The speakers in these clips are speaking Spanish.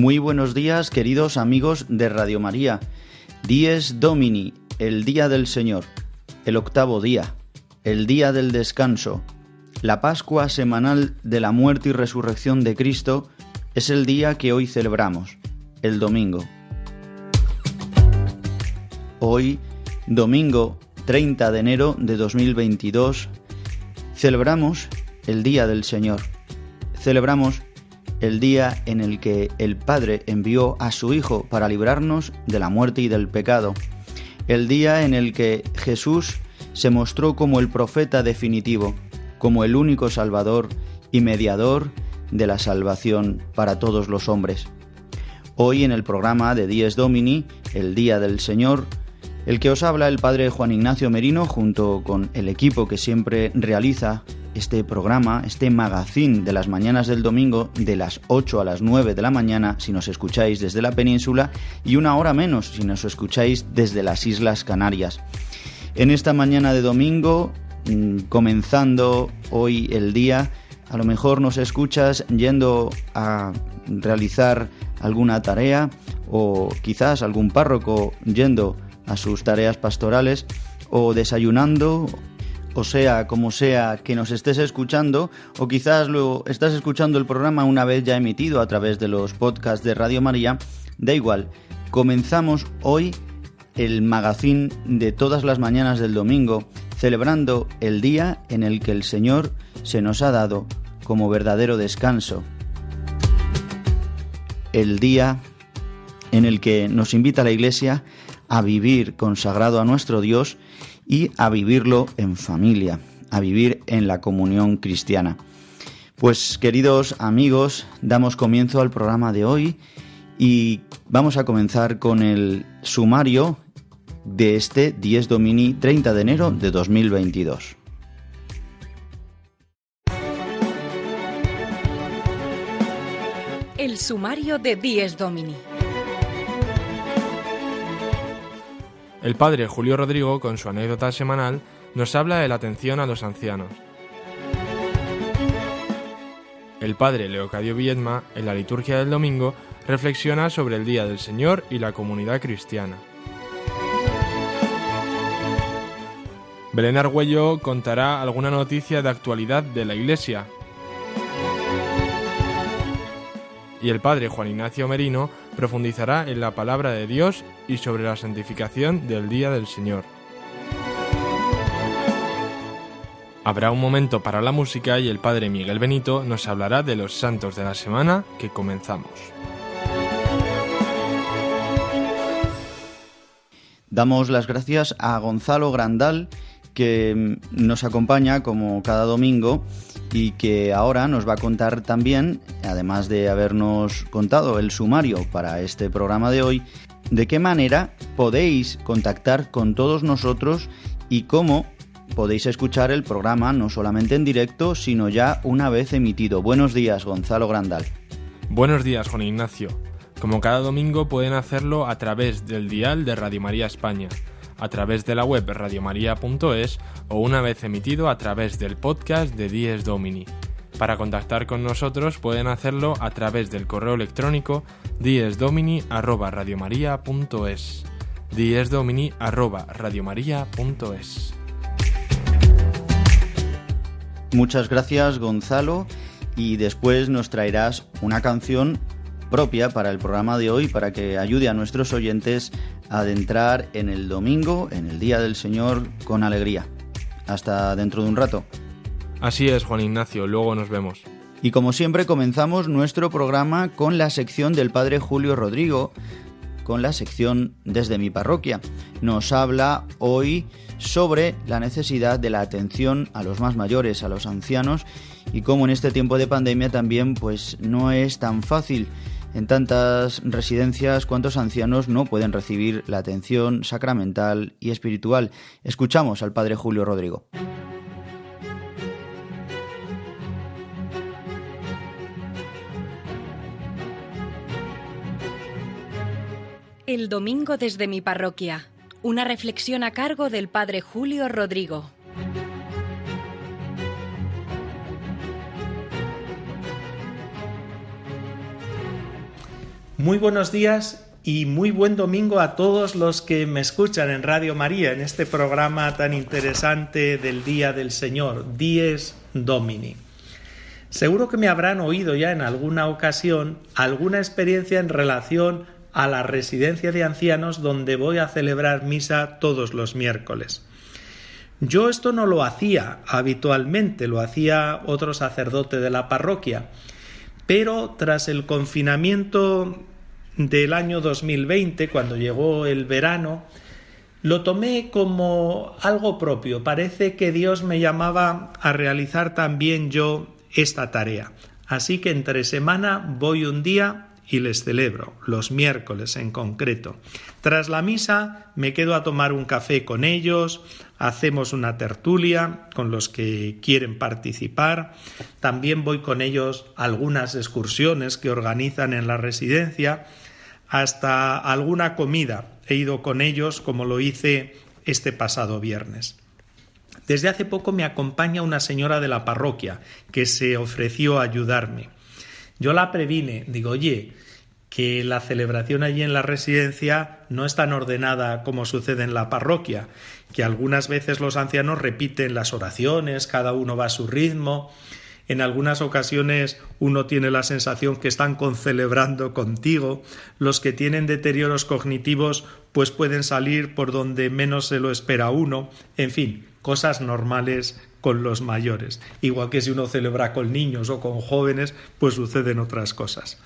Muy buenos días, queridos amigos de Radio María. Dies Domini, el día del Señor, el octavo día, el día del descanso. La Pascua semanal de la muerte y resurrección de Cristo es el día que hoy celebramos, el domingo. Hoy, domingo 30 de enero de 2022, celebramos el Día del Señor. Celebramos el día en el que el Padre envió a su Hijo para librarnos de la muerte y del pecado, el día en el que Jesús se mostró como el profeta definitivo, como el único Salvador y mediador de la salvación para todos los hombres. Hoy en el programa de Dies Domini, el Día del Señor, el que os habla el Padre Juan Ignacio Merino junto con el equipo que siempre realiza este programa, este magazine de las mañanas del domingo de las 8 a las 9 de la mañana si nos escucháis desde la península y una hora menos si nos escucháis desde las Islas Canarias. En esta mañana de domingo, mm, comenzando hoy el día, a lo mejor nos escuchas yendo a realizar alguna tarea o quizás algún párroco yendo a sus tareas pastorales o desayunando o sea como sea que nos estés escuchando, o quizás lo estás escuchando el programa una vez ya emitido a través de los podcasts de Radio María, da igual. Comenzamos hoy el magazine de todas las mañanas del domingo, celebrando el día en el que el Señor se nos ha dado como verdadero descanso. El día en el que nos invita la Iglesia a vivir consagrado a nuestro Dios y a vivirlo en familia, a vivir en la comunión cristiana. Pues queridos amigos, damos comienzo al programa de hoy y vamos a comenzar con el sumario de este 10 Domini 30 de enero de 2022. El sumario de 10 Domini. El padre Julio Rodrigo, con su anécdota semanal, nos habla de la atención a los ancianos. El padre Leocadio Viedma, en la liturgia del domingo, reflexiona sobre el Día del Señor y la comunidad cristiana. Belén Argüello contará alguna noticia de actualidad de la Iglesia. Y el padre Juan Ignacio Merino profundizará en la palabra de Dios y sobre la santificación del Día del Señor. Habrá un momento para la música y el Padre Miguel Benito nos hablará de los santos de la semana que comenzamos. Damos las gracias a Gonzalo Grandal que nos acompaña como cada domingo y que ahora nos va a contar también, además de habernos contado el sumario para este programa de hoy, de qué manera podéis contactar con todos nosotros y cómo podéis escuchar el programa no solamente en directo, sino ya una vez emitido. Buenos días, Gonzalo Grandal. Buenos días, Juan Ignacio. Como cada domingo pueden hacerlo a través del dial de Radio María España a través de la web radiomaria.es o una vez emitido a través del podcast de Dies Domini. Para contactar con nosotros pueden hacerlo a través del correo electrónico diesdomini@radiomaria.es. diesdomini@radiomaria.es. Muchas gracias, Gonzalo, y después nos traerás una canción propia para el programa de hoy para que ayude a nuestros oyentes adentrar en el domingo, en el Día del Señor, con alegría. Hasta dentro de un rato. Así es, Juan Ignacio, luego nos vemos. Y como siempre comenzamos nuestro programa con la sección del Padre Julio Rodrigo, con la sección Desde mi parroquia. Nos habla hoy sobre la necesidad de la atención a los más mayores, a los ancianos, y cómo en este tiempo de pandemia también pues no es tan fácil en tantas residencias cuántos ancianos no pueden recibir la atención sacramental y espiritual. Escuchamos al padre Julio Rodrigo. El domingo desde mi parroquia. Una reflexión a cargo del padre Julio Rodrigo. Muy buenos días y muy buen domingo a todos los que me escuchan en Radio María, en este programa tan interesante del Día del Señor, Dies Domini. Seguro que me habrán oído ya en alguna ocasión alguna experiencia en relación a la residencia de ancianos donde voy a celebrar misa todos los miércoles. Yo esto no lo hacía habitualmente, lo hacía otro sacerdote de la parroquia, pero tras el confinamiento del año 2020, cuando llegó el verano, lo tomé como algo propio. Parece que Dios me llamaba a realizar también yo esta tarea. Así que entre semana voy un día y les celebro, los miércoles en concreto. Tras la misa me quedo a tomar un café con ellos, hacemos una tertulia con los que quieren participar, también voy con ellos a algunas excursiones que organizan en la residencia, hasta alguna comida he ido con ellos como lo hice este pasado viernes. Desde hace poco me acompaña una señora de la parroquia que se ofreció a ayudarme. Yo la previne, digo, oye, que la celebración allí en la residencia no es tan ordenada como sucede en la parroquia, que algunas veces los ancianos repiten las oraciones, cada uno va a su ritmo, en algunas ocasiones uno tiene la sensación que están concelebrando contigo, los que tienen deterioros cognitivos pues pueden salir por donde menos se lo espera uno, en fin, cosas normales con los mayores. Igual que si uno celebra con niños o con jóvenes, pues suceden otras cosas.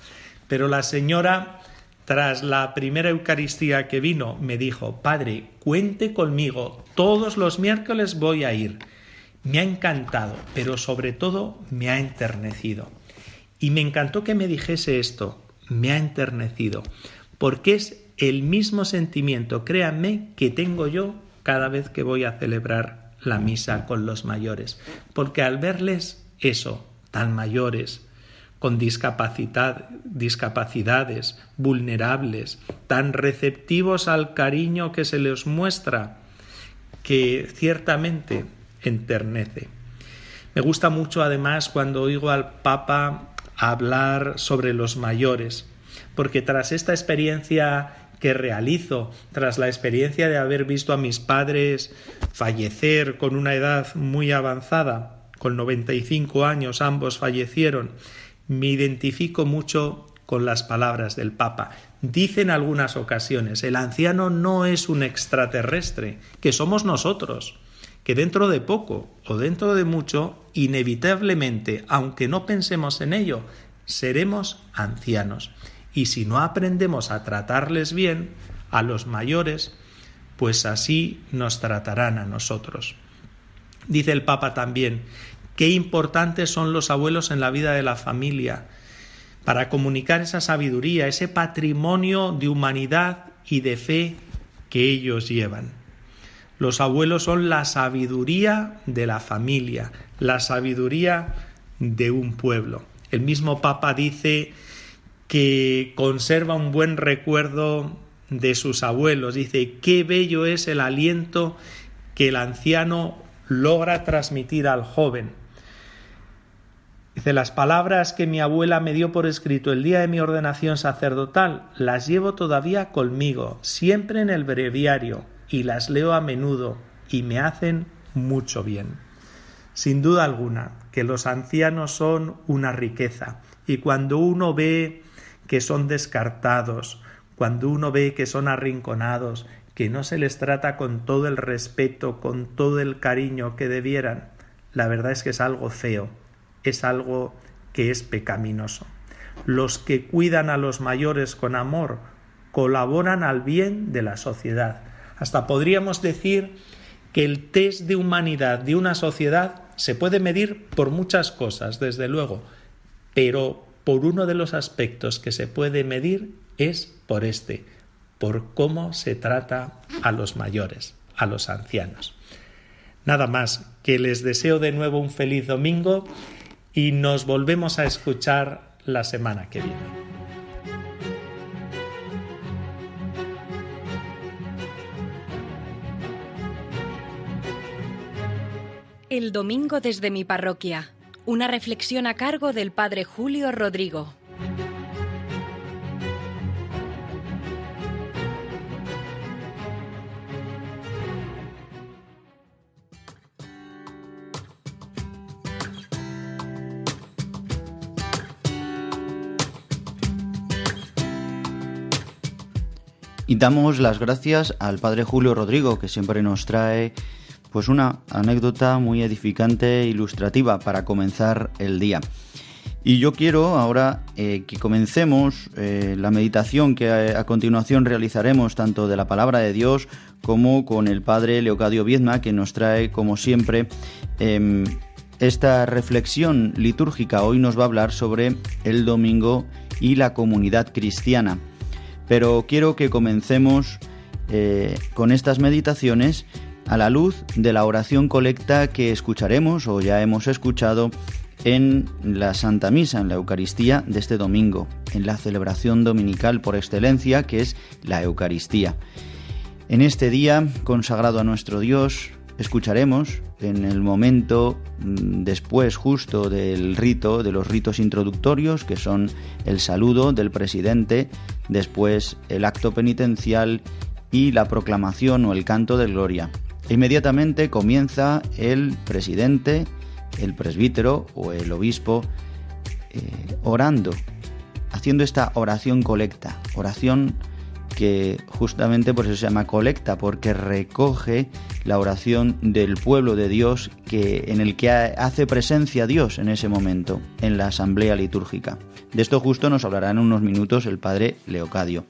Pero la señora, tras la primera Eucaristía que vino, me dijo, Padre, cuente conmigo, todos los miércoles voy a ir. Me ha encantado, pero sobre todo me ha enternecido. Y me encantó que me dijese esto, me ha enternecido, porque es el mismo sentimiento, créanme, que tengo yo cada vez que voy a celebrar la misa con los mayores, porque al verles eso, tan mayores, con discapacidad, discapacidades, vulnerables, tan receptivos al cariño que se les muestra, que ciertamente enternece. Me gusta mucho además cuando oigo al Papa hablar sobre los mayores, porque tras esta experiencia que realizo tras la experiencia de haber visto a mis padres fallecer con una edad muy avanzada, con 95 años ambos fallecieron, me identifico mucho con las palabras del Papa. Dice en algunas ocasiones, el anciano no es un extraterrestre, que somos nosotros, que dentro de poco o dentro de mucho, inevitablemente, aunque no pensemos en ello, seremos ancianos. Y si no aprendemos a tratarles bien, a los mayores, pues así nos tratarán a nosotros. Dice el Papa también, qué importantes son los abuelos en la vida de la familia, para comunicar esa sabiduría, ese patrimonio de humanidad y de fe que ellos llevan. Los abuelos son la sabiduría de la familia, la sabiduría de un pueblo. El mismo Papa dice que conserva un buen recuerdo de sus abuelos. Dice, qué bello es el aliento que el anciano logra transmitir al joven. Dice, las palabras que mi abuela me dio por escrito el día de mi ordenación sacerdotal, las llevo todavía conmigo, siempre en el breviario, y las leo a menudo, y me hacen mucho bien. Sin duda alguna, que los ancianos son una riqueza, y cuando uno ve que son descartados, cuando uno ve que son arrinconados, que no se les trata con todo el respeto, con todo el cariño que debieran, la verdad es que es algo feo, es algo que es pecaminoso. Los que cuidan a los mayores con amor, colaboran al bien de la sociedad. Hasta podríamos decir que el test de humanidad de una sociedad se puede medir por muchas cosas, desde luego, pero por uno de los aspectos que se puede medir es por este, por cómo se trata a los mayores, a los ancianos. Nada más, que les deseo de nuevo un feliz domingo y nos volvemos a escuchar la semana que viene. El domingo desde mi parroquia. Una reflexión a cargo del Padre Julio Rodrigo. Y damos las gracias al Padre Julio Rodrigo, que siempre nos trae pues una anécdota muy edificante e ilustrativa para comenzar el día. Y yo quiero ahora eh, que comencemos eh, la meditación que a, continuación realizaremos tanto de la palabra de Dios como con el Padre Leocadio Viedma que nos trae como siempre em, esta reflexión litúrgica. Hoy nos va a hablar sobre el domingo y la comunidad cristiana. Pero quiero que comencemos eh, con estas meditaciones a la luz de la oración colecta que escucharemos o ya hemos escuchado en la Santa Misa, en la Eucaristía de este domingo, en la celebración dominical por excelencia que es la Eucaristía. En este día consagrado a nuestro Dios, escucharemos en el momento mm, después justo del rito, de los ritos introductorios, que son el saludo del presidente, después el acto penitencial y la proclamación o el canto de gloria. Inmediatamente comienza el presidente, el presbítero o el obispo eh, orando, haciendo esta oración colecta, oración que justamente por eso se llama colecta, porque recoge la oración del pueblo de Dios que, en el que hace presencia Dios en ese momento, en la asamblea litúrgica. De esto justo nos hablará en unos minutos el padre Leocadio.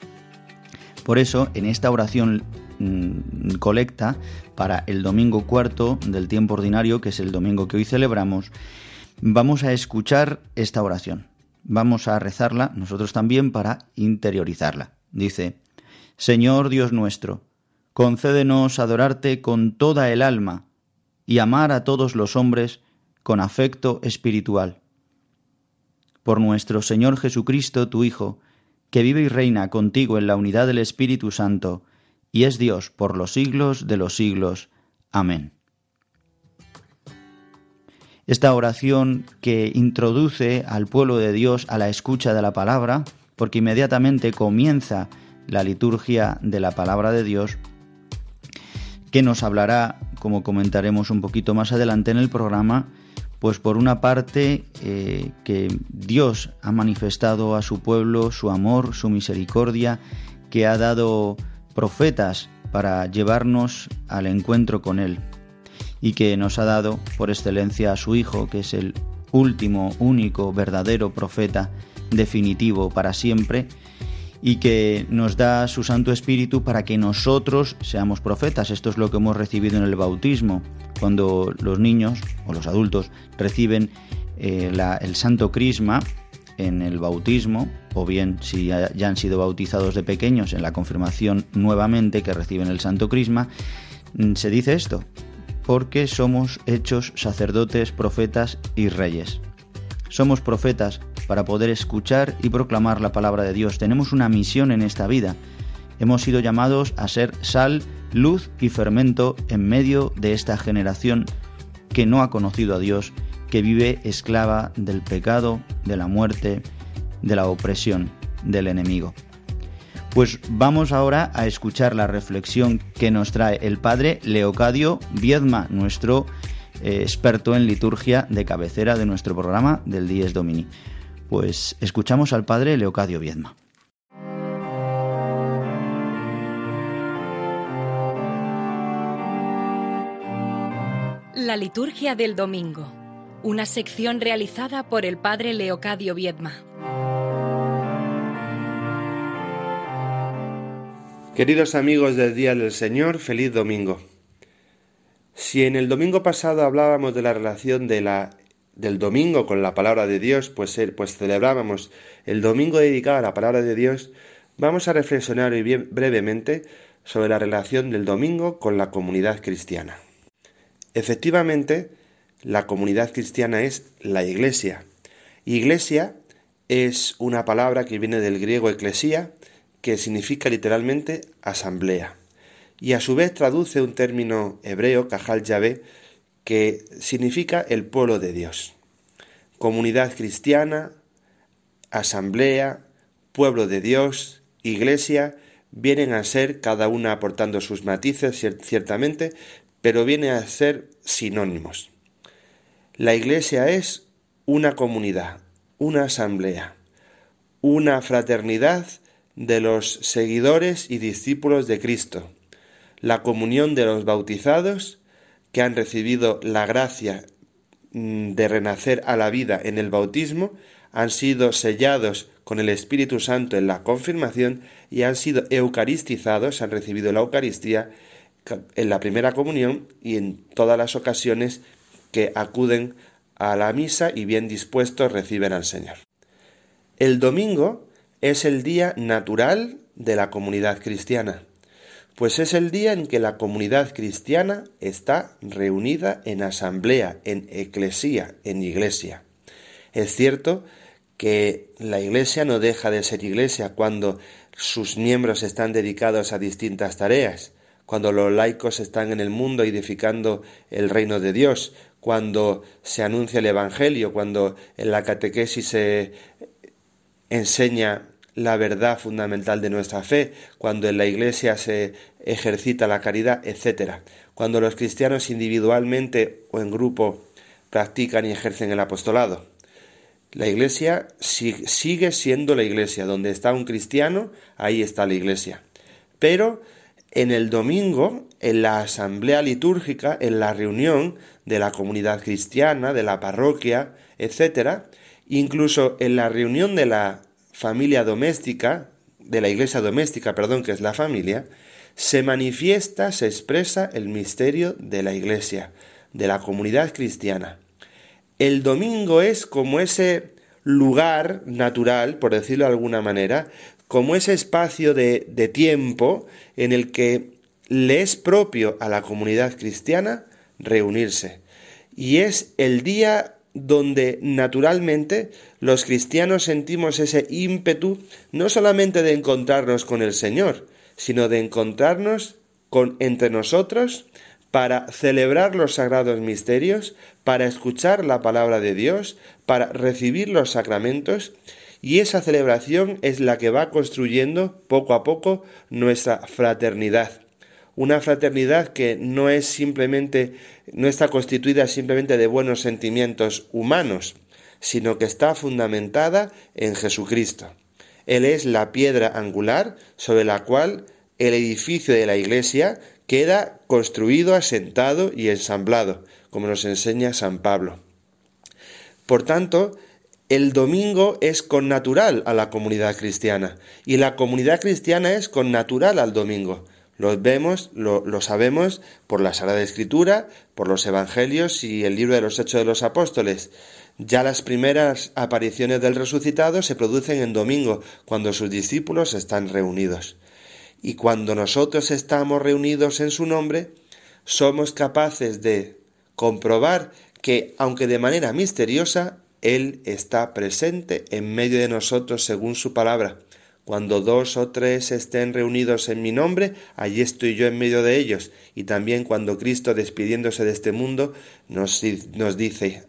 Por eso, en esta oración colecta para el domingo cuarto del tiempo ordinario, que es el domingo que hoy celebramos, vamos a escuchar esta oración. Vamos a rezarla nosotros también para interiorizarla. Dice, Señor Dios nuestro, concédenos adorarte con toda el alma y amar a todos los hombres con afecto espiritual. Por nuestro Señor Jesucristo, tu Hijo, que vive y reina contigo en la unidad del Espíritu Santo, y es Dios por los siglos de los siglos. Amén. Esta oración que introduce al pueblo de Dios a la escucha de la palabra, porque inmediatamente comienza la liturgia de la palabra de Dios, que nos hablará, como comentaremos un poquito más adelante en el programa, pues por una parte eh, que Dios ha manifestado a su pueblo su amor, su misericordia, que ha dado profetas para llevarnos al encuentro con Él y que nos ha dado por excelencia a su Hijo, que es el último, único, verdadero profeta definitivo para siempre y que nos da su Santo Espíritu para que nosotros seamos profetas. Esto es lo que hemos recibido en el bautismo, cuando los niños o los adultos reciben eh, el Santo Crisma en el bautismo, o bien si ya han sido bautizados de pequeños en la confirmación nuevamente que reciben el Santo Crisma, mm, se dice esto, porque somos hechos sacerdotes, profetas y reyes. Somos profetas para poder escuchar y proclamar la palabra de Dios. Tenemos una misión en esta vida. Hemos sido llamados a ser sal, luz y fermento en medio de esta generación que no ha conocido a Dios que vive esclava del pecado, de la muerte, de la opresión del enemigo. Pues vamos ahora a escuchar la reflexión que nos trae el padre Leocadio Viedma, nuestro eh, experto en liturgia de cabecera de nuestro programa del Dies Domini. Pues escuchamos al padre Leocadio Viedma. La liturgia del domingo una sección realizada por el padre Leocadio Viedma. Queridos amigos del Día del Señor, feliz domingo. Si en el domingo pasado hablábamos de la relación de la, del domingo con la palabra de Dios, pues, pues celebrábamos el domingo dedicado a la palabra de Dios, vamos a reflexionar hoy brevemente sobre la relación del domingo con la comunidad cristiana. Efectivamente, la comunidad cristiana es la iglesia. Iglesia es una palabra que viene del griego eclesía, que significa literalmente asamblea, y a su vez traduce un término hebreo, Cajal Yahvé, que significa el pueblo de Dios. Comunidad cristiana, asamblea, pueblo de Dios, iglesia, vienen a ser, cada una aportando sus matices, ciertamente, pero vienen a ser sinónimos. La iglesia es una comunidad, una asamblea, una fraternidad de los seguidores y discípulos de Cristo, la comunión de los bautizados que han recibido la gracia mm, de renacer a la vida en el bautismo, han sido sellados con el Espíritu Santo en la confirmación y han sido eucaristizados, han recibido la Eucaristía en la primera comunión y en todas las ocasiones que acuden a la misa y bien dispuestos reciben al Señor. El domingo es el día natural de la comunidad cristiana, pues es el día en que la comunidad cristiana está reunida en asamblea, en eclesía, en iglesia. Es cierto que la iglesia no deja de ser iglesia cuando sus miembros están dedicados a distintas tareas, cuando los laicos están en el mundo edificando el reino de Dios, cuando se anuncia el Evangelio, cuando en la catequesis se enseña la verdad fundamental de nuestra fe, cuando en la Iglesia se ejercita la caridad, etc. Cuando los cristianos individualmente o en grupo practican y ejercen el apostolado. La Iglesia sigue siendo la Iglesia. Donde está un cristiano, ahí está la Iglesia. Pero en el domingo, en la asamblea litúrgica, en la reunión de la comunidad cristiana, de la parroquia, etc., incluso en la reunión de la familia doméstica, de la iglesia doméstica, perdón, que es la familia, se manifiesta, se expresa el misterio de la iglesia, de la comunidad cristiana. El domingo es como ese lugar natural, por decirlo de alguna manera, como ese espacio de, de tiempo en el que le es propio a la comunidad cristiana reunirse. Y es el día donde naturalmente los cristianos sentimos ese ímpetu no solamente de encontrarnos con el Señor, sino de encontrarnos con entre nosotros para celebrar los sagrados misterios, para escuchar la palabra de Dios, para recibir los sacramentos, y esa celebración es la que va construyendo poco a poco nuestra fraternidad una fraternidad que no es simplemente, no está constituida simplemente de buenos sentimientos humanos, sino que está fundamentada en Jesucristo. Él es la piedra angular sobre la cual el edificio de la Iglesia queda construido, asentado y ensamblado, como nos enseña San Pablo. Por tanto, el domingo es con natural a la comunidad cristiana y la comunidad cristiana es con natural al domingo. Lo vemos, lo, sabemos por la Sagrada Escritura, por los Evangelios y el libro de los Hechos de los Apóstoles. Ya las primeras apariciones del resucitado se producen en domingo, cuando sus discípulos están reunidos. Y cuando nosotros estamos reunidos en su nombre, somos capaces de comprobar que, aunque de manera misteriosa, Él está presente en medio de nosotros según su palabra. Cuando dos o tres estén reunidos en mi nombre, allí estoy yo en medio de ellos. Y también cuando Cristo, despidiéndose de este mundo, nos, dice,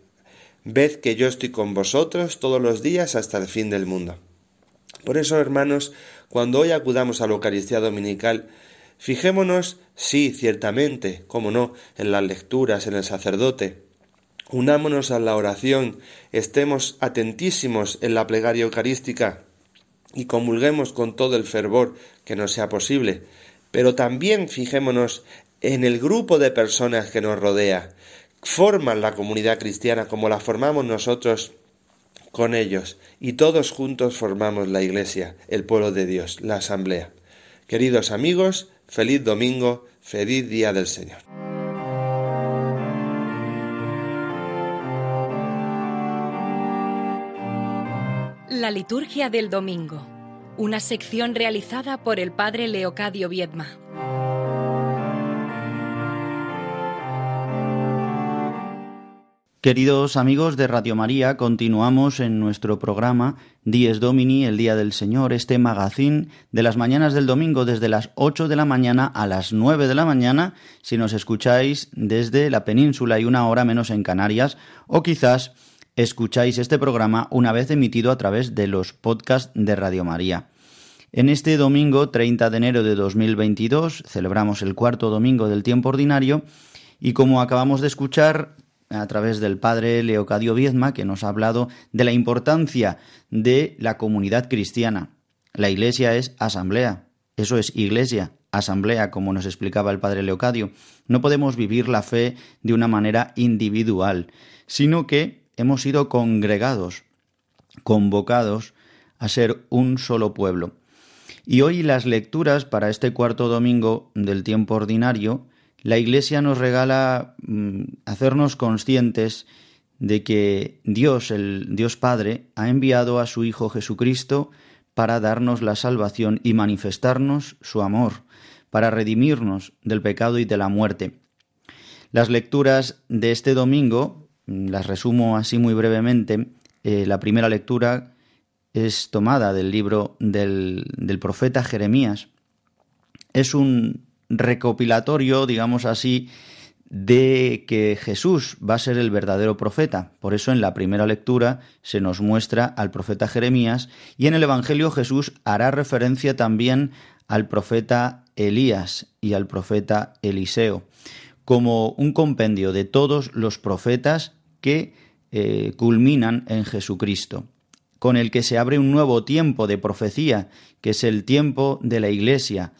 ved que yo estoy con vosotros todos los días hasta el fin del mundo. Por eso, hermanos, cuando hoy acudamos a la Eucaristía Dominical, fijémonos, sí, ciertamente, cómo no, en las lecturas, en el sacerdote, unámonos a la oración, estemos atentísimos en la plegaria eucarística, y comulguemos con todo el fervor que nos sea posible, pero también fijémonos en el grupo de personas que nos rodea, forman la comunidad cristiana como la formamos nosotros con ellos, y todos juntos formamos la Iglesia, el pueblo de Dios, la asamblea. Queridos amigos, feliz domingo, feliz día del Señor. La liturgia del domingo, una sección realizada por el padre Leocadio Viedma. Queridos amigos de Radio María, continuamos en nuestro programa Dies Domini, el Día del Señor, este magazín de las mañanas del domingo desde las 8 de la mañana a las 9 de la mañana, si nos escucháis desde la península y una hora menos en Canarias, o quizás escucháis este programa una vez emitido a través de los podcasts de Radio María. En este domingo 30 de enero de 2022 celebramos el cuarto domingo del tiempo ordinario y como acabamos de escuchar a través del padre Leocadio Viezma, que nos ha hablado de la importancia de la comunidad cristiana. La iglesia es asamblea, eso es iglesia, asamblea, como nos explicaba el padre Leocadio. No podemos vivir la fe de una manera individual, sino que hemos sido congregados, convocados a ser un solo pueblo. Y hoy las lecturas para este cuarto domingo del tiempo ordinario la Iglesia nos regala mm, hacernos conscientes de que Dios, el Dios Padre, ha enviado a su Hijo Jesucristo para darnos la salvación y manifestarnos su amor, para redimirnos del pecado y de la muerte. Las lecturas de este domingo, las resumo así muy brevemente, eh, la primera lectura es tomada del libro del, del profeta Jeremías. Es un recopilatorio, digamos así, de que Jesús va a ser el verdadero profeta. Por eso en la primera lectura se nos muestra al profeta Jeremías y en el Evangelio Jesús hará referencia también al profeta Elías y al profeta Eliseo, como un compendio de todos los profetas que eh, culminan en Jesucristo, con el que se abre un nuevo tiempo de profecía, que es el tiempo de la Iglesia,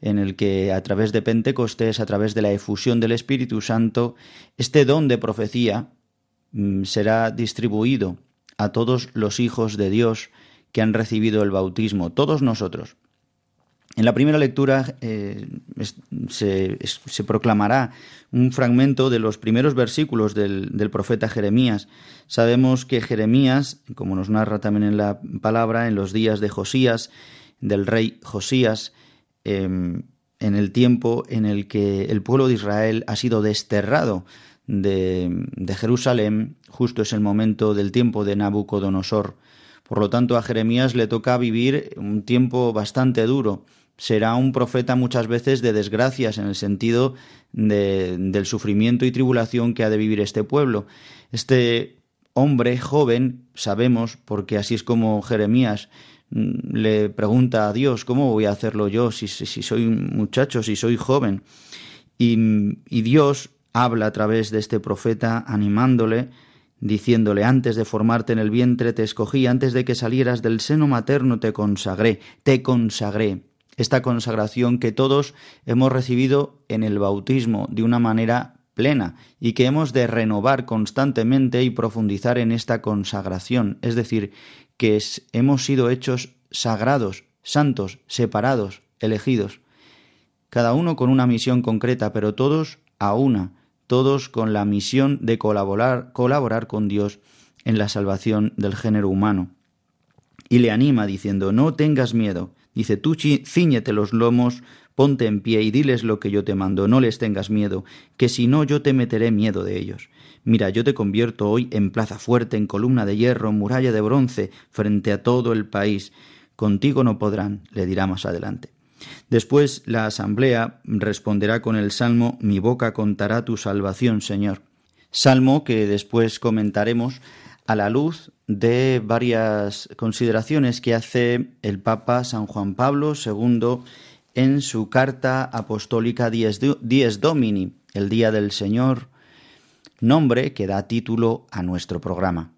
en el que a través de Pentecostés, a través de la efusión del Espíritu Santo, este don de profecía mm, será distribuido a todos los hijos de Dios que han recibido el bautismo, todos nosotros. En la primera lectura eh, se, proclamará un fragmento de los primeros versículos del, profeta Jeremías. Sabemos que Jeremías, como nos narra también en la palabra, en los días de Josías, del rey Josías, Em, en el tiempo en el que el pueblo de Israel ha sido desterrado de, de, Jerusalén, justo es el momento del tiempo de Nabucodonosor. Por lo tanto, a Jeremías le toca vivir un tiempo bastante duro. Será un profeta muchas veces de desgracias en el sentido de, del sufrimiento y tribulación que ha de vivir este pueblo. Este hombre joven, sabemos, porque así es como Jeremías le pregunta a Dios, ¿cómo voy a hacerlo yo si, si, soy muchacho, si soy joven? Y, Dios habla a través de este profeta animándole, diciéndole, antes de formarte en el vientre te escogí, antes de que salieras del seno materno te consagré, te consagré. Esta consagración que todos hemos recibido en el bautismo de una manera plena y que hemos de renovar constantemente y profundizar en esta consagración, es decir, que hemos sido hechos sagrados, santos, separados, elegidos, cada uno con una misión concreta, pero todos a una, todos con la misión de colaborar, colaborar con Dios en la salvación del género humano. Y le anima diciendo, no tengas miedo, dice, tú ciñete los lomos, ponte en pie y diles lo que yo te mando, no les tengas miedo, que si no yo te meteré miedo de ellos. Mira, yo te convierto hoy en plaza fuerte, en columna de hierro, muralla de bronce, frente a todo el país. Contigo no podrán, le dirá más adelante. Después la asamblea responderá con el salmo Mi boca contará tu salvación, Señor. Salmo que después comentaremos a la luz de varias consideraciones que hace el Papa San Juan Pablo II en su carta apostólica Dies Domini, el Día del Señor, nombre que da título a nuestro programa.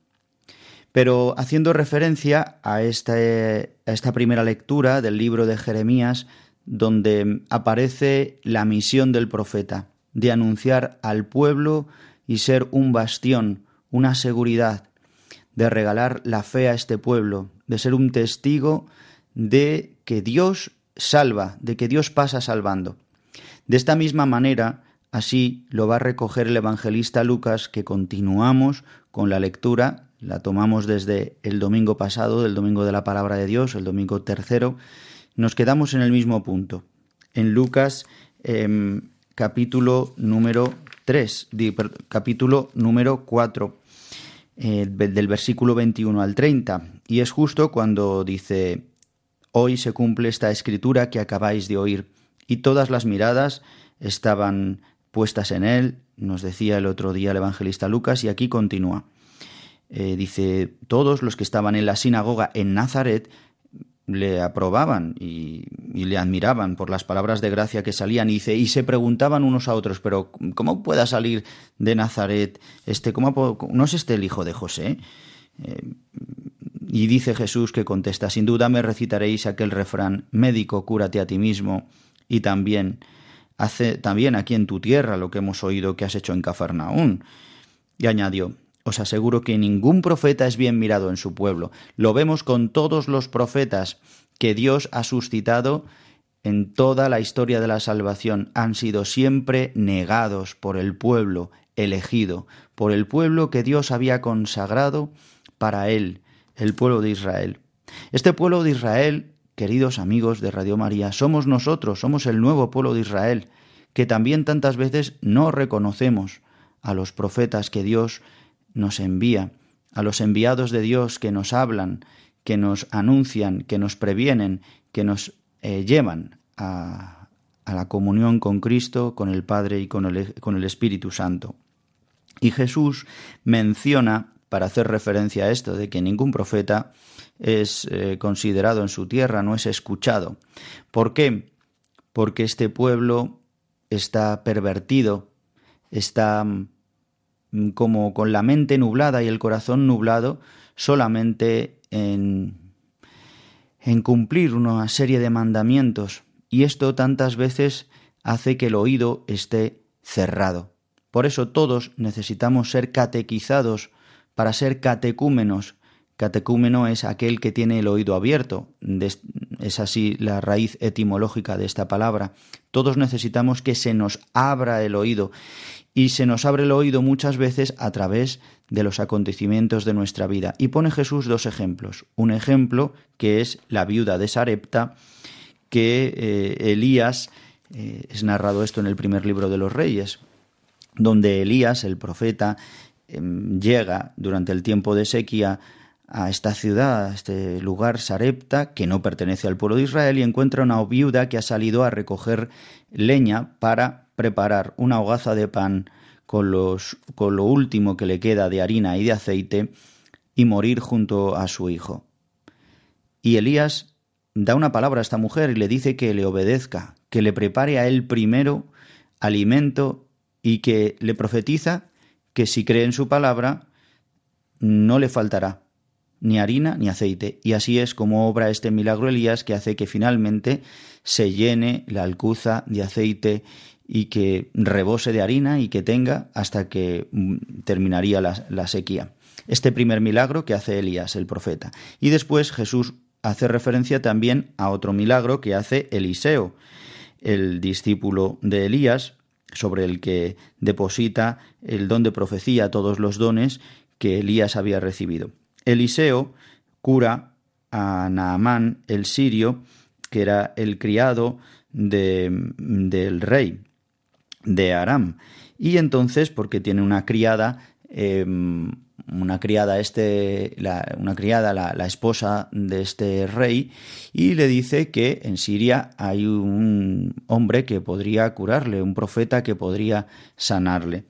Pero haciendo referencia a esta, a esta primera lectura del libro de Jeremías, donde aparece la misión del profeta, de anunciar al pueblo y ser un bastión, una seguridad, de regalar la fe a este pueblo, de ser un testigo de que Dios salva, de que Dios pasa salvando. De esta misma manera, así lo va a recoger el evangelista Lucas, que continuamos con la lectura, la tomamos desde el domingo pasado, del domingo de la palabra de Dios, el domingo tercero, nos quedamos en el mismo punto. En Lucas em, capítulo número 3, capítulo número 4, eh, del versículo 21 al 30. Y es justo cuando dice, hoy se cumple esta escritura que acabáis de oír. Y todas las miradas estaban puestas en él, nos decía el otro día el evangelista Lucas, y aquí continúa. Eh, dice, todos los que estaban en la sinagoga en Nazaret le aprobaban y, le admiraban por las palabras de gracia que salían y, dice, y se preguntaban unos a otros, pero ¿cómo pueda salir de Nazaret este? ¿cómo, ¿No es este el hijo de José? Eh, y dice Jesús que contesta, sin duda me recitaréis aquel refrán, médico, cúrate a ti mismo, y también, hace también aquí en tu tierra lo que hemos oído que has hecho en Cafarnaún. Y añadió, os aseguro que ningún profeta es bien mirado en su pueblo. Lo vemos con todos los profetas que Dios ha suscitado en toda la historia de la salvación. Han sido siempre negados por el pueblo elegido, por el pueblo que Dios había consagrado para él, el pueblo de Israel. Este pueblo de Israel, queridos amigos de Radio María, somos nosotros, somos el nuevo pueblo de Israel, que también tantas veces no reconocemos a los profetas que Dios nos envía, a los enviados de Dios que nos hablan, que nos anuncian, que nos previenen, que nos eh, llevan a, la comunión con Cristo, con el Padre y con el, Espíritu Santo. Y Jesús menciona, para hacer referencia a esto, de que ningún profeta es eh, considerado en su tierra, no es escuchado. ¿Por qué? Porque este pueblo está pervertido, está como con la mente nublada y el corazón nublado solamente en, en cumplir una serie de mandamientos y esto tantas veces hace que el oído esté cerrado. Por eso todos necesitamos ser catequizados para ser catecúmenos. Catecúmeno es aquel que tiene el oído abierto. Es así la raíz etimológica de esta palabra. Todos necesitamos que se nos abra el oído y se nos abre el oído muchas veces a través de los acontecimientos de nuestra vida. Y pone Jesús dos ejemplos. Un ejemplo que es la viuda de Sarepta, que eh, Elías, eh, es narrado esto en el primer libro de los reyes, donde Elías, el profeta, em, llega durante el tiempo de sequía a esta ciudad, a este lugar Sarepta, que no pertenece al pueblo de Israel, y encuentra una viuda que ha salido a recoger leña para preparar una hogaza de pan con, los, con lo último que le queda de harina y de aceite y morir junto a su hijo. Y Elías da una palabra a esta mujer y le dice que le obedezca, que le prepare a él primero alimento y que le profetiza que si cree en su palabra no le faltará ni harina ni aceite. Y así es como obra este milagro Elías que hace que finalmente se llene la alcuza de aceite y que rebose de harina y que tenga hasta que mm, terminaría la, sequía. Este primer milagro que hace Elías, el profeta. Y después Jesús hace referencia también a otro milagro que hace Eliseo, el discípulo de Elías, sobre el que deposita el don de profecía, todos los dones que Elías había recibido. Eliseo cura a Naamán el sirio, que era el criado de, del rey de Aram. Y entonces, porque tiene una criada, em, una criada, este, la, una criada, la, la, esposa de este rey, y le dice que en Siria hay un hombre que podría curarle, un profeta que podría sanarle.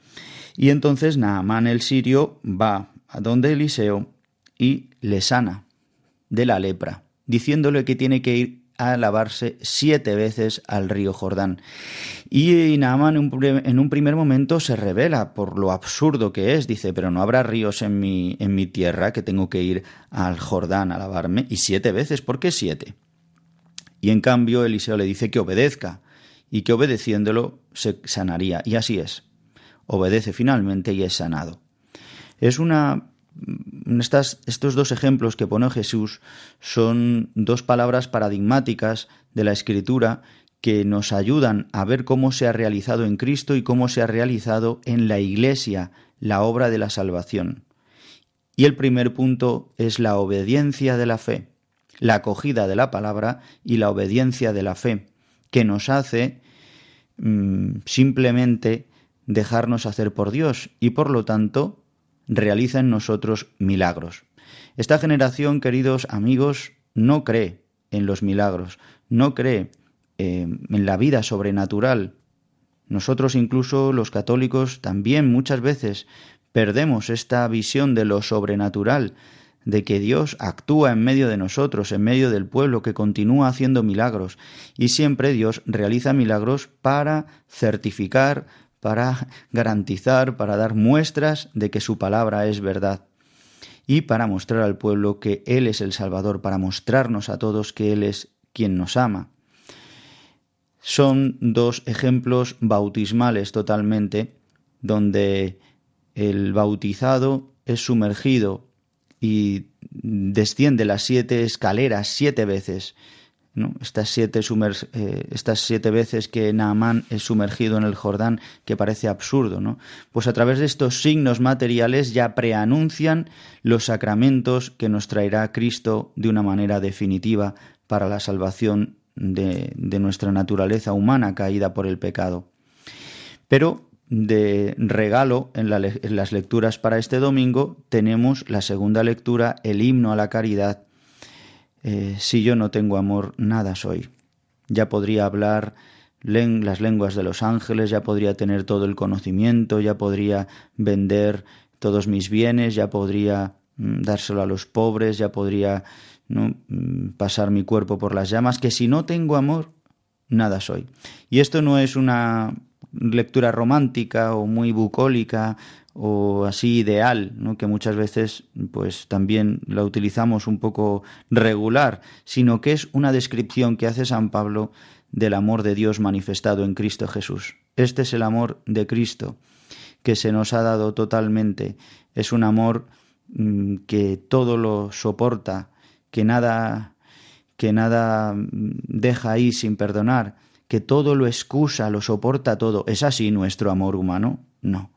Y entonces Naamán el sirio va a donde Eliseo y le sana de la lepra, diciéndole que tiene que ir a lavarse siete veces al río Jordán. Y Naaman en un primer momento se revela por lo absurdo que es. Dice, pero no habrá ríos en mi, en mi tierra que tengo que ir al Jordán a lavarme. Y siete veces, ¿por qué siete? Y en cambio Eliseo le dice que obedezca y que obedeciéndolo se sanaría. Y así es. Obedece finalmente y es sanado. Es una estos dos ejemplos que pone Jesús son dos palabras paradigmáticas de la Escritura que nos ayudan a ver cómo se ha realizado en Cristo y cómo se ha realizado en la Iglesia la obra de la salvación. Y el primer punto es la obediencia de la fe, la acogida de la palabra y la obediencia de la fe, que nos hace mm, simplemente dejarnos hacer por Dios y por lo tanto realiza en nosotros milagros. Esta generación, queridos amigos, no cree en los milagros, no cree eh, en la vida sobrenatural. Nosotros incluso los católicos también muchas veces perdemos esta visión de lo sobrenatural, de que Dios actúa en medio de nosotros, en medio del pueblo, que continúa haciendo milagros. Y siempre Dios realiza milagros para certificar, para garantizar, para dar muestras de que su palabra es verdad. Y para mostrar al pueblo que Él es el Salvador, para mostrarnos a todos que Él es quien nos ama son dos ejemplos bautismales totalmente, donde el bautizado es sumergido y desciende las siete escaleras siete veces. Estas, siete eh, estas siete veces que Naamán es sumergido en el Jordán, que parece absurdo, ¿no? Pues a través de estos signos materiales ya preanuncian los sacramentos que nos traerá Cristo de una manera definitiva para la salvación de, nuestra naturaleza humana caída por el pecado. Pero de regalo en, las lecturas para este domingo tenemos la segunda lectura, el himno a la caridad. Eh, si yo no tengo amor, nada soy. Ya podría hablar las lenguas de los ángeles, ya podría tener todo el conocimiento, ya podría vender todos mis bienes, ya podría mm, dárselo a los pobres, ya podría ¿no? Mm, pasar mi cuerpo por las llamas, que si no tengo amor, nada soy. Y esto no es una lectura romántica o muy bucólica o así ideal, ¿no? que muchas veces pues también la utilizamos un poco regular, sino que es una descripción que hace San Pablo del amor de Dios manifestado en Cristo Jesús. Este es el amor de Cristo que se nos ha dado totalmente. Es un amor mm, que todo lo soporta, que nada que nada deja ahí sin perdonar, que todo lo excusa, lo soporta todo. ¿Es así nuestro amor humano? No.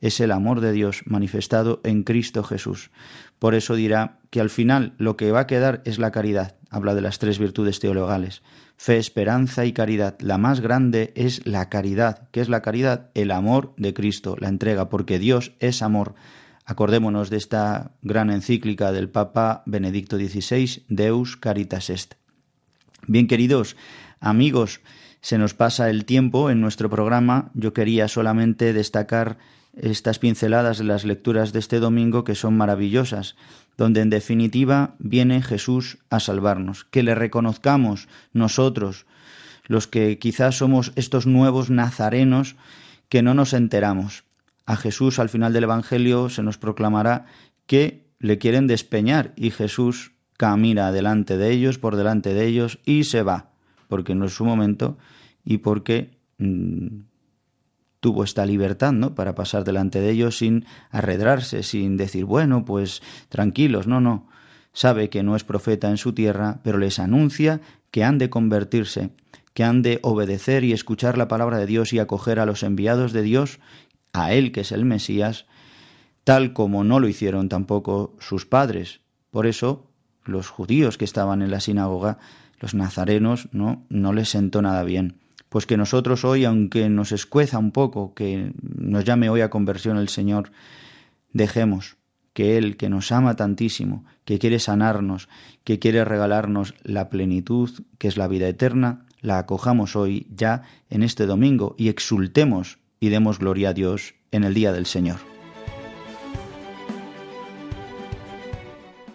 Es el amor de Dios manifestado en Cristo Jesús. Por eso dirá que al final lo que va a quedar es la caridad. Habla de las tres virtudes teologales. Fe, esperanza y caridad. La más grande es la caridad. ¿Qué es la caridad? El amor de Cristo, la entrega, porque Dios es amor. Acordémonos de esta gran encíclica del Papa Benedicto XVI, Deus Caritas Est. Bien, queridos amigos, se nos pasa el tiempo en nuestro programa. Yo quería solamente destacar estas pinceladas de las lecturas de este domingo que son maravillosas, donde en definitiva viene Jesús a salvarnos, que le reconozcamos nosotros, los que quizás somos estos nuevos nazarenos que no nos enteramos, a Jesús al final del Evangelio se nos proclamará que le quieren despeñar y Jesús camina delante de ellos, por delante de ellos y se va, porque no es su momento y porque mm, tuvo esta libertad, ¿no? Para pasar delante de ellos sin arredrarse, sin decir, bueno, pues tranquilos, no, no. Sabe que no es profeta en su tierra, pero les anuncia que han de convertirse, que han de obedecer y escuchar la palabra de Dios y acoger a los enviados de Dios a él que es el Mesías, tal como no lo hicieron tampoco sus padres. Por eso los judíos que estaban en la sinagoga, los nazarenos, no, no les sentó nada bien. Pues que nosotros hoy, aunque nos escueza un poco, que nos llame hoy a conversión el Señor, dejemos que Él, que nos ama tantísimo, que quiere sanarnos, que quiere regalarnos la plenitud, que es la vida eterna, la acojamos hoy ya en este domingo y exultemos y demos gloria a Dios en el día del Señor.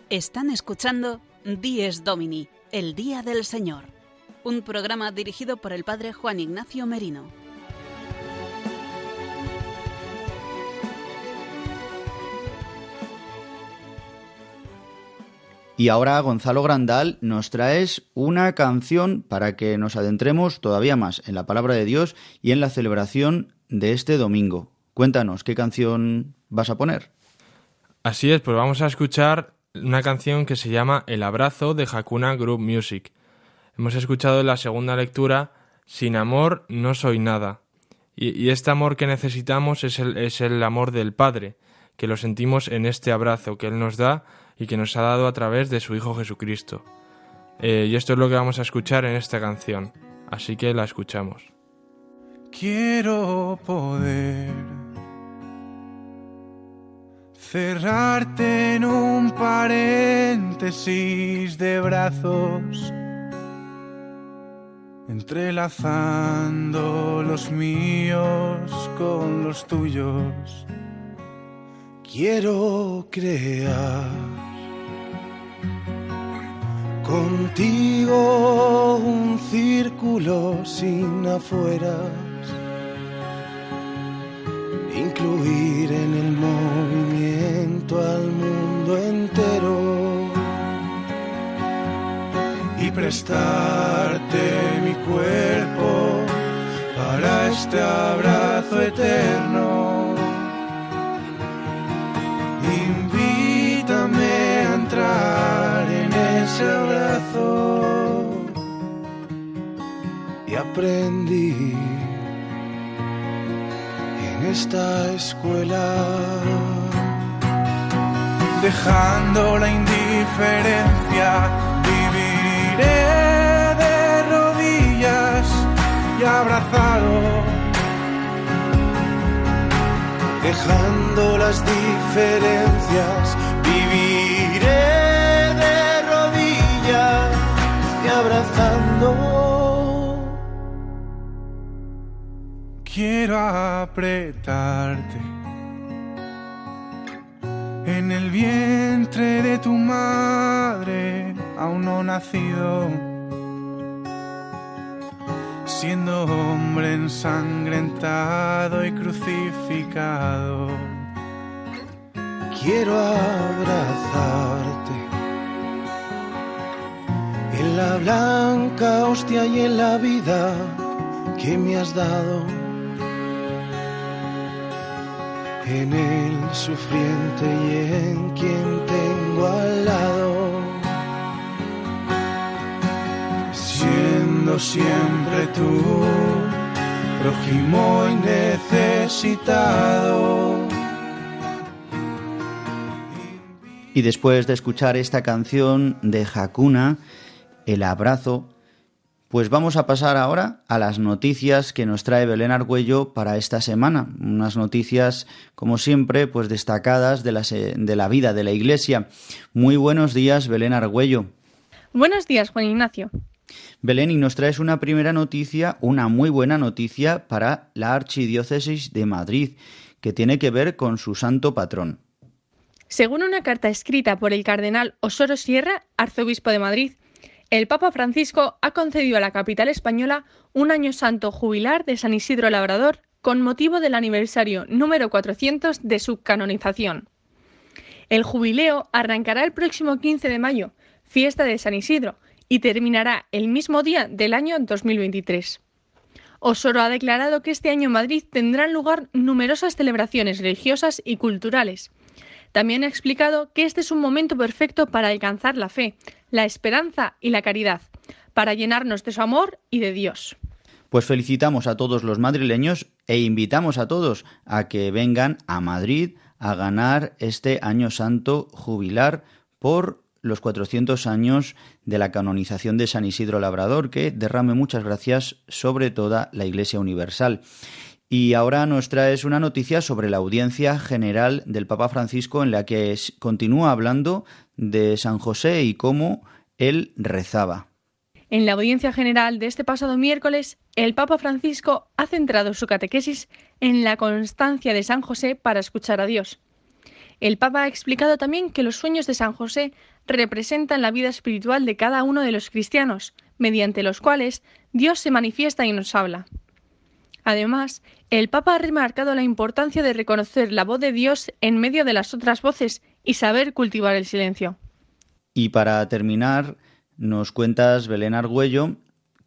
Están escuchando Dies Domini, el día del Señor, un programa dirigido por el Padre Juan Ignacio Merino. Y ahora, Gonzalo Grandal, nos traes una canción para que nos adentremos todavía más en la palabra de Dios y en la celebración de este domingo. Cuéntanos, ¿qué canción vas a poner? Así es, pues vamos a escuchar una canción que se llama El abrazo de Hakuna Group Music. Hemos escuchado en la segunda lectura Sin amor no soy nada. Y, este amor que necesitamos es el, es el amor del Padre, que lo sentimos en este abrazo que Él nos da y que nos ha dado a través de su Hijo Jesucristo. Eh, y esto es lo que vamos a escuchar en esta canción. Así que la escuchamos. Quiero poder cerrarte en un paréntesis de brazos entrelazando los míos con los tuyos. Quiero crear contigo un círculo sin afueras, incluir en el movimiento prestarte mi cuerpo para este abrazo eterno. Invítame a entrar en ese abrazo y aprendí en esta escuela dejando la indiferencia de rodillas y abrazado, dejando las diferencias, viviré de rodillas y abrazando. Quiero apretarte en el vientre de tu madre aún no nacido, siendo hombre ensangrentado y crucificado. Quiero abrazarte en la blanca hostia y en la vida que me has dado. En el sufriente y en quien tengo al lado. Siempre tú, prójimo y necesitado. Y después de escuchar esta canción de Hakuna, El abrazo, pues vamos a pasar ahora a las noticias que nos trae Belén Argüello para esta semana. Unas noticias, como siempre, pues destacadas de la, de la vida de la Iglesia. Muy buenos días, Belén Argüello. Buenos días, Juan Ignacio. Belén, y nos traes una primera noticia, una muy buena noticia para la Archidiócesis de Madrid, que tiene que ver con su santo patrón. Según una carta escrita por el cardenal Osoro Sierra, arzobispo de Madrid, el Papa Francisco ha concedido a la capital española un año santo jubilar de San Isidro Labrador con motivo del aniversario número 400 de su canonización. El jubileo arrancará el próximo 15 de mayo, fiesta de San Isidro, y terminará el mismo día del año 2023. Osoro ha declarado que este año en Madrid tendrán lugar numerosas celebraciones religiosas y culturales. También ha explicado que este es un momento perfecto para alcanzar la fe, la esperanza y la caridad, para llenarnos de su amor y de Dios. Pues felicitamos a todos los madrileños e invitamos a todos a que vengan a Madrid a ganar este año santo jubilar por los 400 años de la canonización de San Isidro Labrador, que derrame muchas gracias sobre toda la Iglesia Universal. Y ahora nos traes una noticia sobre la audiencia general del Papa Francisco en la que continúa hablando de San José y cómo él rezaba. En la audiencia general de este pasado miércoles, el Papa Francisco ha centrado su catequesis en la constancia de San José para escuchar a Dios. El Papa ha explicado también que los sueños de San José representan la vida espiritual de cada uno de los cristianos, mediante los cuales Dios se manifiesta y nos habla. Además, el Papa ha remarcado la importancia de reconocer la voz de Dios en medio de las otras voces y saber cultivar el silencio. Y para terminar, nos cuentas, Belén Argüello,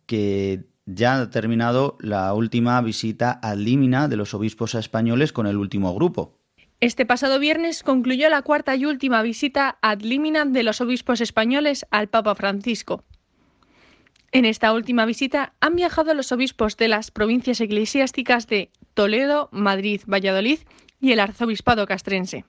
que ya ha terminado la última visita al Límina de los obispos españoles con el último grupo. Este pasado viernes concluyó la cuarta y última visita ad limina de los obispos españoles al Papa Francisco. En esta última visita han viajado los obispos de las provincias eclesiásticas de Toledo, Madrid, Valladolid y el arzobispado castrense.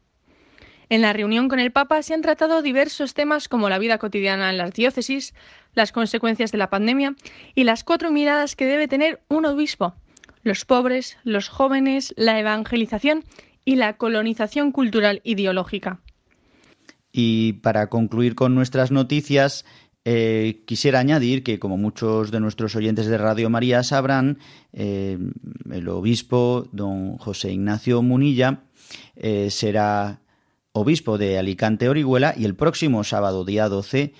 En la reunión con el Papa se han tratado diversos temas como la vida cotidiana en las diócesis, las consecuencias de la pandemia y las cuatro miradas que debe tener un obispo, los pobres, los jóvenes, la evangelización y la colonización cultural ideológica. Y para concluir con nuestras noticias, eh, quisiera añadir que, como muchos de nuestros oyentes de Radio María sabrán, eh, el obispo don José Ignacio Munilla eh, será obispo de Alicante Orihuela y el próximo sábado, día 12,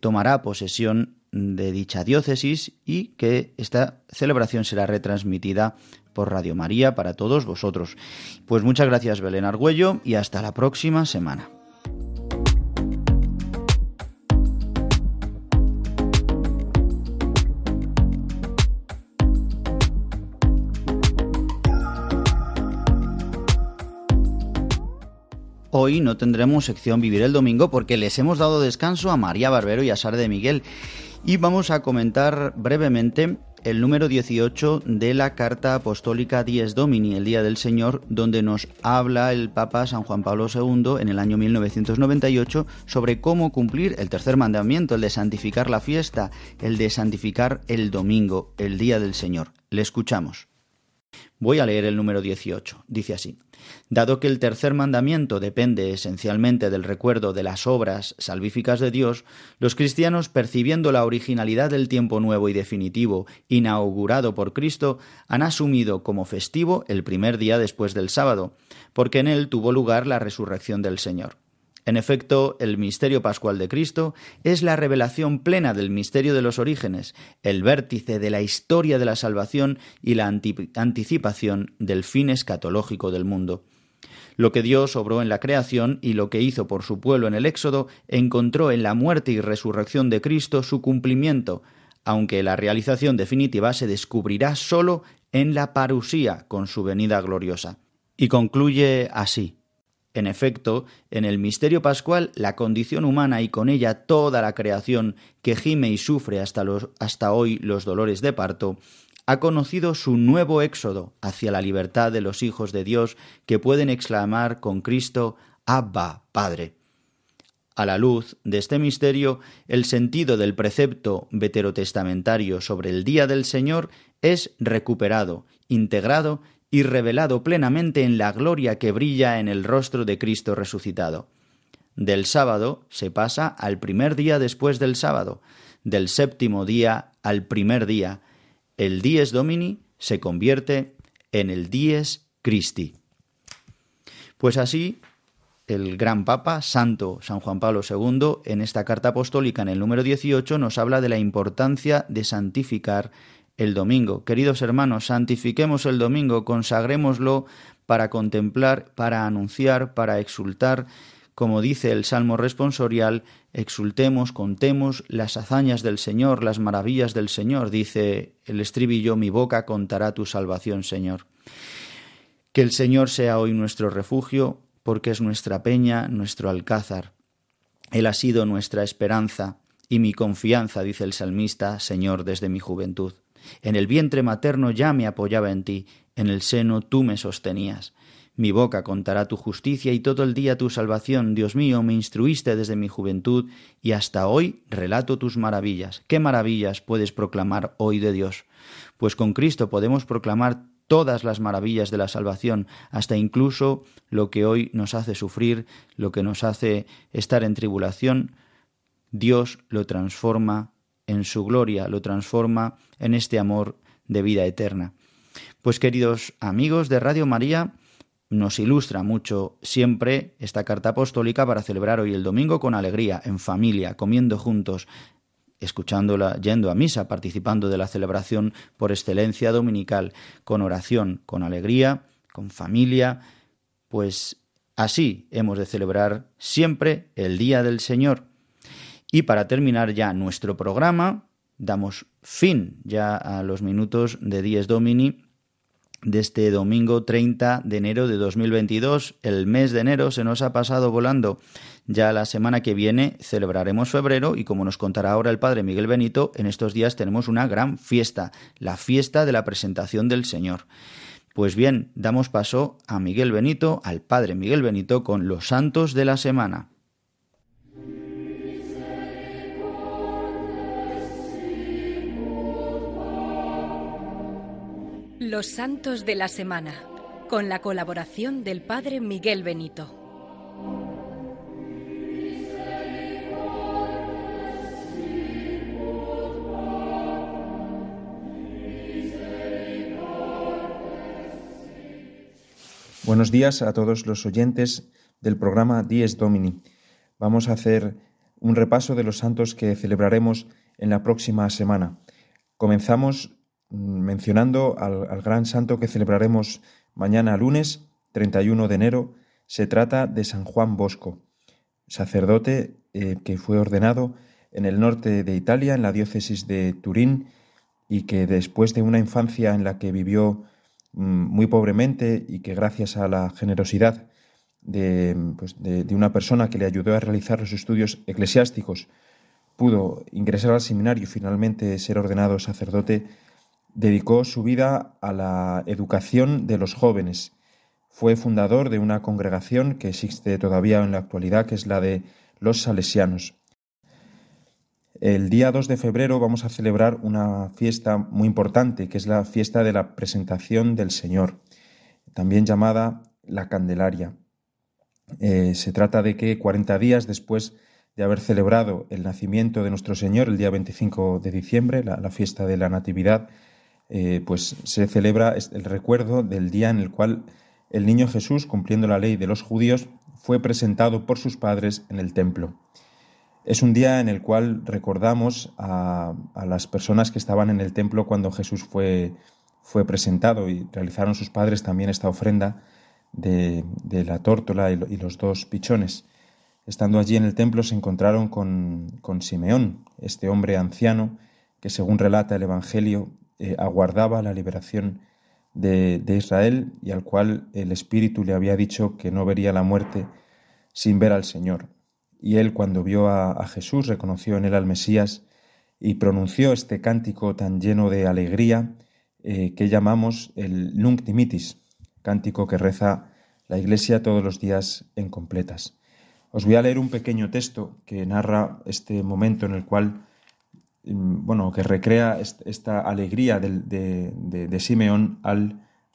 tomará posesión de dicha diócesis y que esta celebración será retransmitida por Radio María para todos vosotros. Pues muchas gracias Belén Argüello y hasta la próxima semana. Hoy no tendremos sección Vivir el Domingo porque les hemos dado descanso a María Barbero y a Sara de Miguel. Y vamos a comentar brevemente el número 18 de la Carta Apostólica Dies Domini, el Día del Señor, donde nos habla el Papa San Juan Pablo II en el año 1998 sobre cómo cumplir el tercer mandamiento, el de santificar la fiesta, el de santificar el domingo, el Día del Señor. Le escuchamos. Voy a leer el número 18. Dice así. Dado que el tercer mandamiento depende esencialmente del recuerdo de las obras salvíficas de Dios, los cristianos, percibiendo la originalidad del tiempo nuevo y definitivo inaugurado por Cristo, han asumido como festivo el primer día después del sábado, porque en él tuvo lugar la resurrección del Señor. En efecto, el misterio pascual de Cristo es la revelación plena del misterio de los orígenes, el vértice de la historia de la salvación y la anticipación del fin escatológico del mundo. Lo que Dios obró en la creación y lo que hizo por su pueblo en el Éxodo encontró en la muerte y resurrección de Cristo su cumplimiento, aunque la realización definitiva se descubrirá sólo en la parusía con su venida gloriosa. Y concluye así. En efecto, en el misterio pascual, la condición humana y con ella toda la creación que gime y sufre hasta, hasta hoy los dolores de parto, ha conocido su nuevo éxodo hacia la libertad de los hijos de Dios que pueden exclamar con Cristo, Abba, Padre. A la luz de este misterio, el sentido del precepto veterotestamentario sobre el día del Señor es recuperado, integrado y revelado plenamente en la gloria que brilla en el rostro de Cristo resucitado. Del sábado se pasa al primer día después del sábado, del séptimo día al primer día. El dies domini se convierte en el dies Christi. Pues así, el gran Papa, Santo San Juan Pablo II, en esta carta apostólica en el número 18, nos habla de la importancia de santificar el domingo. Queridos hermanos, santifiquemos el domingo, consagrémoslo para contemplar, para anunciar, para exultar, como dice el Salmo responsorial, exultemos, contemos las hazañas del Señor, las maravillas del Señor, dice el estribillo, mi boca contará tu salvación, Señor. Que el Señor sea hoy nuestro refugio, porque es nuestra peña, nuestro alcázar. Él ha sido nuestra esperanza y mi confianza, dice el salmista, Señor, desde mi juventud. En el vientre materno ya me apoyaba en ti, en el seno tú me sostenías. Mi boca contará tu justicia y todo el día tu salvación. Dios mío, me instruiste desde mi juventud y hasta hoy relato tus maravillas. ¿Qué maravillas puedes proclamar hoy de Dios? Pues con Cristo podemos proclamar todas las maravillas de la salvación, hasta incluso lo que hoy nos hace sufrir, lo que nos hace estar en tribulación, Dios lo transforma en su gloria, lo transforma en este amor de vida eterna. Pues queridos amigos de Radio María, nos ilustra mucho siempre esta carta apostólica para celebrar hoy el domingo con alegría, en familia, comiendo juntos, escuchándola, yendo a misa, participando de la celebración por excelencia dominical, con oración, con alegría, con familia, pues así hemos de celebrar siempre el Día del Señor. Y para terminar ya nuestro programa, damos fin ya a los minutos de Dies Domini de este domingo 30 de enero de 2022. El mes de enero se nos ha pasado volando. Ya la semana que viene celebraremos febrero y como nos contará ahora el Padre Miguel Benito, en estos días tenemos una gran fiesta, la fiesta de la presentación del Señor. Pues bien, damos paso a Miguel Benito, al Padre Miguel Benito, con los santos de la semana. Los Santos de la Semana, con la colaboración del Padre Miguel Benito. Buenos días a todos los oyentes del programa Dies Domini. Vamos a hacer un repaso de los santos que celebraremos en la próxima semana. Comenzamos mencionando al, gran santo que celebraremos mañana lunes 31 de enero, se trata de San Juan Bosco, sacerdote eh, que fue ordenado en el norte de Italia, en la diócesis de Turín, y que después de una infancia en la que vivió mm, muy pobremente y que gracias a la generosidad pues, de, de, una persona que le ayudó a realizar los estudios eclesiásticos, pudo ingresar al seminario y finalmente ser ordenado sacerdote, dedicó su vida a la educación de los jóvenes. Fue fundador de una congregación que existe todavía en la actualidad, que es la de los salesianos. El día 2 de febrero vamos a celebrar una fiesta muy importante, que es la fiesta de la presentación del Señor, también llamada la Candelaria. Eh, se trata de que 40 días después de haber celebrado el nacimiento de nuestro Señor, el día 25 de diciembre, la fiesta de la Natividad, eh, pues se celebra el recuerdo del día en el cual el niño Jesús, cumpliendo la ley de los judíos, fue presentado por sus padres en el templo. Es un día en el cual recordamos a, las personas que estaban en el templo cuando Jesús fue, fue presentado y realizaron sus padres también esta ofrenda de, la tórtola y, los dos pichones. Estando allí en el templo se encontraron con, con Simeón, este hombre anciano que según relata el Evangelio eh, aguardaba la liberación de, Israel y al cual el Espíritu le había dicho que no vería la muerte sin ver al Señor. Y él cuando vio a, Jesús reconoció en él al Mesías y pronunció este cántico tan lleno de alegría eh, que llamamos el Nunc Dimitis, cántico que reza la Iglesia todos los días en completas. Os voy a leer un pequeño texto que narra este momento en el cual bueno, que recrea esta alegría de, Simeón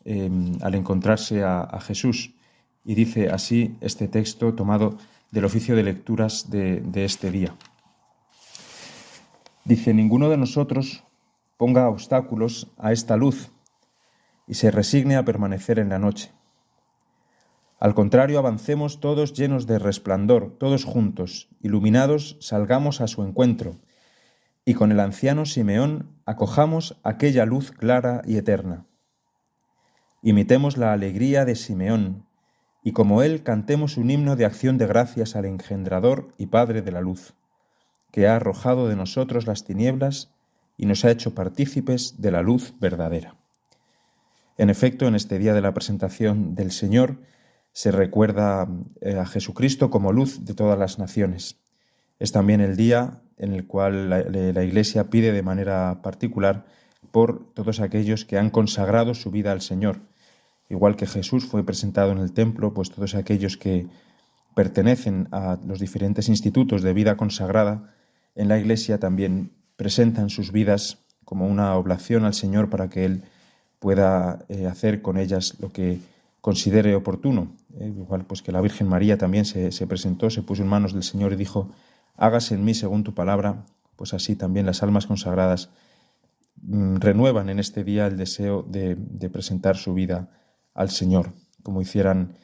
em, al, encontrarse a, Jesús. Y dice así este texto tomado del oficio de lecturas de este día. Dice, ninguno de nosotros ponga obstáculos a esta luz y se resigne a permanecer en la noche. Al contrario, avancemos todos llenos de resplandor, todos juntos, iluminados, salgamos a su encuentro y con el anciano Simeón acojamos aquella luz clara y eterna. Imitemos la alegría de Simeón, y como él cantemos un himno de acción de gracias al engendrador y Padre de la luz, que ha arrojado de nosotros las tinieblas y nos ha hecho partícipes de la luz verdadera. En efecto, en este día de la presentación del Señor se recuerda eh, a Jesucristo como luz de todas las naciones. Es también el día en el cual la, Iglesia pide de manera particular por todos aquellos que han consagrado su vida al Señor. Igual que Jesús fue presentado en el templo, pues todos aquellos que pertenecen a los diferentes institutos de vida consagrada en la Iglesia también presentan sus vidas como una oblación al Señor para que Él pueda eh, hacer con ellas lo que considere oportuno. Eh, igual pues que la Virgen María también se, se presentó, se puso en manos del Señor y dijo, hágase en mí según tu palabra, pues así también las almas consagradas mm, renuevan en este día el deseo de, presentar su vida al Señor, como hicieran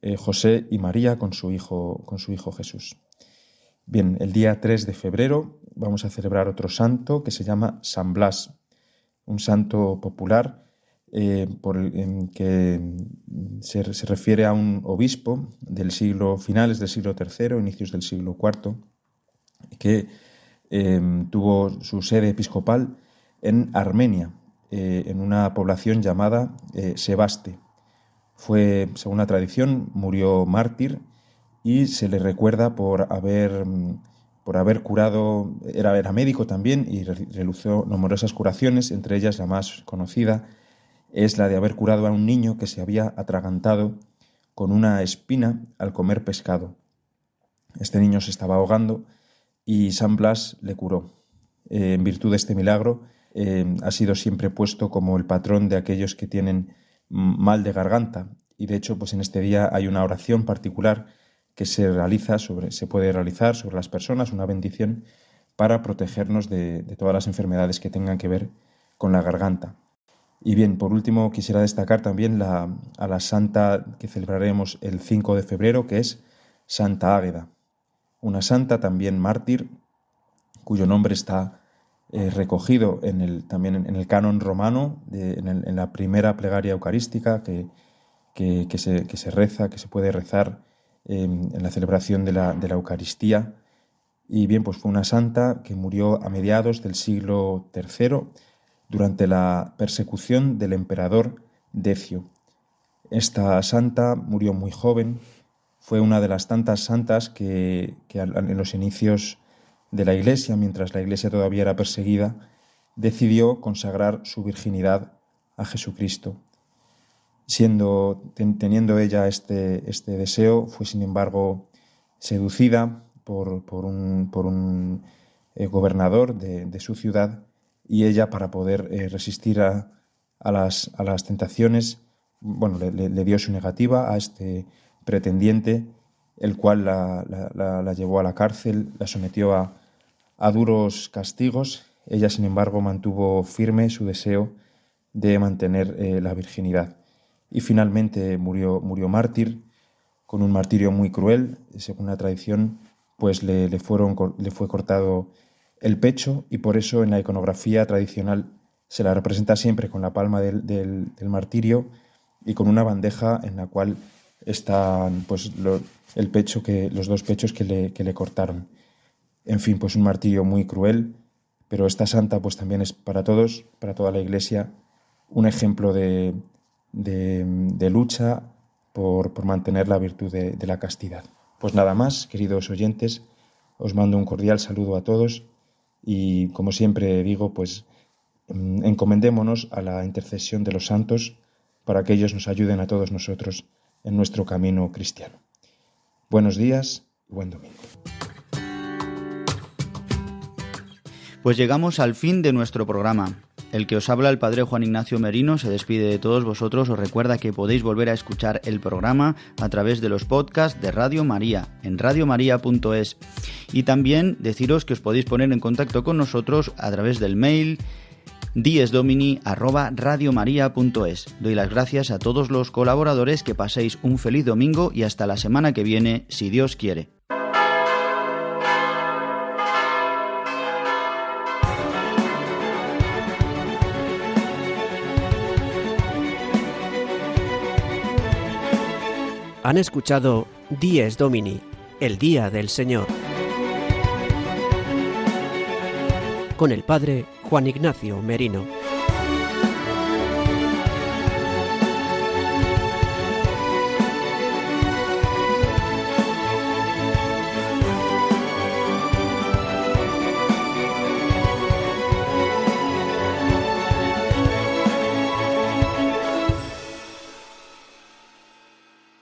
eh, José y María con su hijo, Jesús. Bien, el día 3 de febrero vamos a celebrar otro santo que se llama San Blas, un santo popular eh, por el, que se, se, refiere a un obispo del siglo finales del siglo III, inicios del siglo IV, que em, tuvo su sede episcopal en Armenia. eh, en una población llamada eh, Sebaste. Fue, según la tradición, murió mártir y se le recuerda por haber, mm, por haber curado, era, era médico también y realizó numerosas curaciones, entre ellas la más conocida es la de haber curado a un niño que se había atragantado con una espina al comer pescado. Este niño se estaba ahogando y San Blas le curó. Eh, en virtud de este milagro, eh, ha sido siempre puesto como el patrón de aquellos que tienen mal de garganta. Y de hecho, pues en este día hay una oración particular que se realiza sobre, se puede realizar sobre las personas, una bendición para protegernos de, todas las enfermedades que tengan que ver con la garganta. Y bien, por último quisiera destacar también a la santa que celebraremos el 5 de febrero, que es Santa Águeda, una santa también mártir, cuyo nombre está eh, recogido también en el canon romano, en, la primera plegaria eucarística que, que, se, reza, que se puede rezar em, en la celebración de la, de la, Eucaristía. Y bien, pues fue una santa que murió a mediados del siglo III durante la persecución del emperador Decio. Esta santa murió muy joven, fue una de las tantas santas que, en los inicios de la Iglesia, mientras la Iglesia todavía era perseguida, decidió consagrar su virginidad a Jesucristo. Siendo, teniendo ella este, este deseo, fue sin embargo seducida por, un, eh, gobernador de, su ciudad y ella para poder eh, resistir a, las, a, las, tentaciones, bueno, le, dio su negativa a este pretendiente, el cual la llevó a la cárcel, la sometió a, duros castigos, ella sin embargo mantuvo firme su deseo de mantener eh, la virginidad. Y finalmente murió, mártir con un martirio muy cruel, según la tradición, pues le fue cortado el pecho y por eso en la iconografía tradicional se la representa siempre con la palma del, martirio y con una bandeja en la cual están pues, el pecho que, los dos pechos que le, que le cortaron. En fin, pues un martirio muy cruel, pero esta santa pues también es para todos, para toda la Iglesia, un ejemplo de, de, lucha por, por, mantener la virtud de, de la castidad. Pues nada más, queridos oyentes, os mando un cordial saludo a todos y como siempre digo, pues mm, encomendémonos a la intercesión de los santos para que ellos nos ayuden a todos nosotros en nuestro camino cristiano. Buenos días y buen domingo. Pues llegamos al fin de nuestro programa. El que os habla el Padre Juan Ignacio Merino se despide de todos vosotros. Os recuerda que podéis volver a escuchar el programa a través de los podcasts de Radio María en radiomaria.es. Y también deciros que os podéis poner en contacto con nosotros a través del mail diesdomini@radiomaria.es. Doy las gracias a todos los colaboradores que paséis un feliz domingo y hasta la semana que viene, si Dios quiere. Han escuchado Dies Domini, el Día del Señor, con el Padre Juan Ignacio Merino.